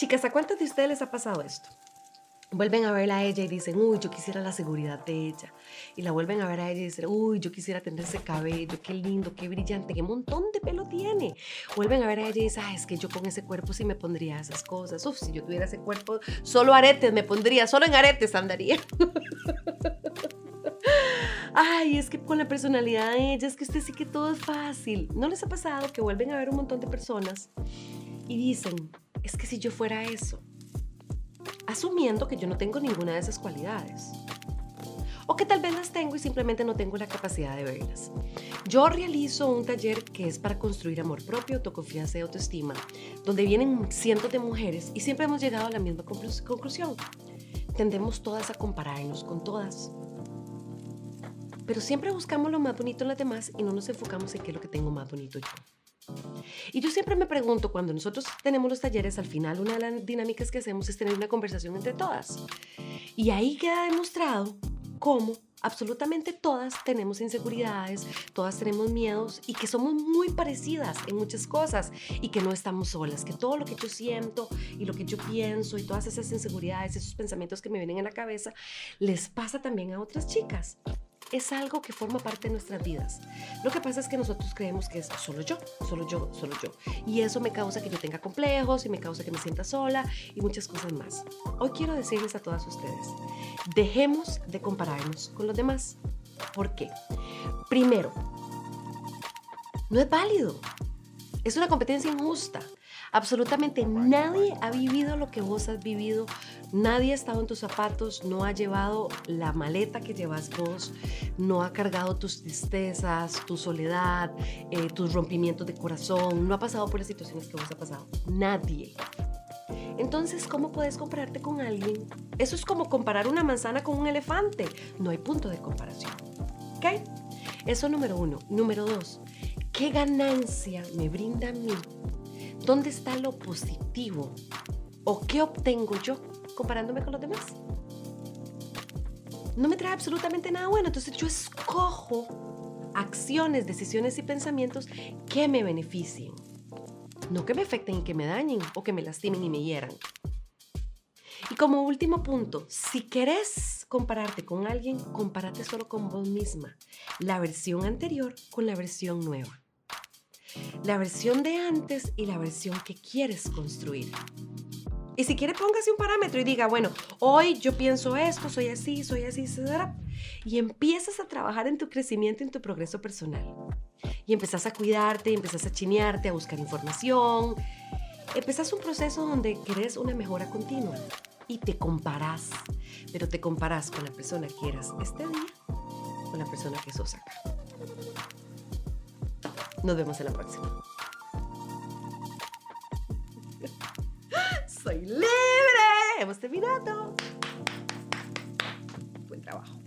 Chicas, ¿a cuántas de ustedes les ha pasado esto? Vuelven a verla a ella y dicen, uy, yo quisiera la seguridad de ella. Y la vuelven a ver a ella y dicen, uy, yo quisiera tener ese cabello, qué lindo, qué brillante, qué montón de pelo tiene. Vuelven a ver a ella y dicen, ah, es que yo con ese cuerpo sí me pondría esas cosas. Uf, si yo tuviera ese cuerpo, solo aretes me pondría, solo en aretes andaría. Ay, es que con la personalidad de ella, es que usted sí que todo es fácil. ¿No les ha pasado que vuelven a ver un montón de personas y dicen, es que si yo fuera eso, asumiendo que yo no tengo ninguna de esas cualidades. O que tal vez las tengo y simplemente no tengo la capacidad de verlas. Yo realizo un taller que es para construir amor propio, autoconfianza y autoestima, donde vienen cientos de mujeres y siempre hemos llegado a la misma conclusión. Tendemos todas a compararnos con todas. Pero siempre buscamos lo más bonito en las demás y no nos enfocamos en qué es lo que tengo más bonito yo. Y yo siempre me pregunto, cuando nosotros tenemos los talleres, al final una de las dinámicas que hacemos es tener una conversación entre todas. Y ahí queda demostrado cómo absolutamente todas tenemos inseguridades, todas tenemos miedos y que somos muy parecidas en muchas cosas y que no estamos solas, que todo lo que yo siento y lo que yo pienso y todas esas inseguridades, esos pensamientos que me vienen en la cabeza, les pasa también a otras chicas es algo que forma parte de nuestras vidas. Lo que pasa es que nosotros creemos que es solo yo, solo yo, solo yo. Y eso me causa que yo tenga complejos y me causa que me sienta sola y muchas cosas más. Hoy quiero decirles a todas ustedes, dejemos de compararnos con los demás. ¿Por qué? Primero, no es válido. Es una competencia injusta. Absolutamente nadie ha vivido lo que vos has vivido, nadie ha estado en tus zapatos, no ha llevado la maleta que llevas vos, no ha cargado tus tristezas, tu soledad, eh, tus rompimientos de corazón, no ha pasado por las situaciones que vos ha pasado. Nadie. Entonces, ¿cómo puedes compararte con alguien? Eso es como comparar una manzana con un elefante. No hay punto de comparación. ¿Ok? Eso número uno. Número dos, ¿qué ganancia me brinda a mí ¿Dónde está lo positivo? ¿O qué obtengo yo comparándome con los demás? No me trae absolutamente nada bueno. Entonces yo escojo acciones, decisiones y pensamientos que me beneficien. No que me afecten y que me dañen o que me lastimen y me hieran. Y como último punto, si querés compararte con alguien, compárate solo con vos misma. La versión anterior con la versión nueva la versión de antes y la versión que quieres construir. Y si quiere, póngase un parámetro y diga, bueno, hoy yo pienso esto, soy así, soy así, etc. Y empiezas a trabajar en tu crecimiento, en tu progreso personal. Y empezás a cuidarte, empezás a chinearte, a buscar información. Empezás un proceso donde querés una mejora continua y te comparás. Pero te comparás con la persona que eras este día, con la persona que sos acá. Nos vemos en la próxima. Soy libre. Hemos terminado. Buen trabajo.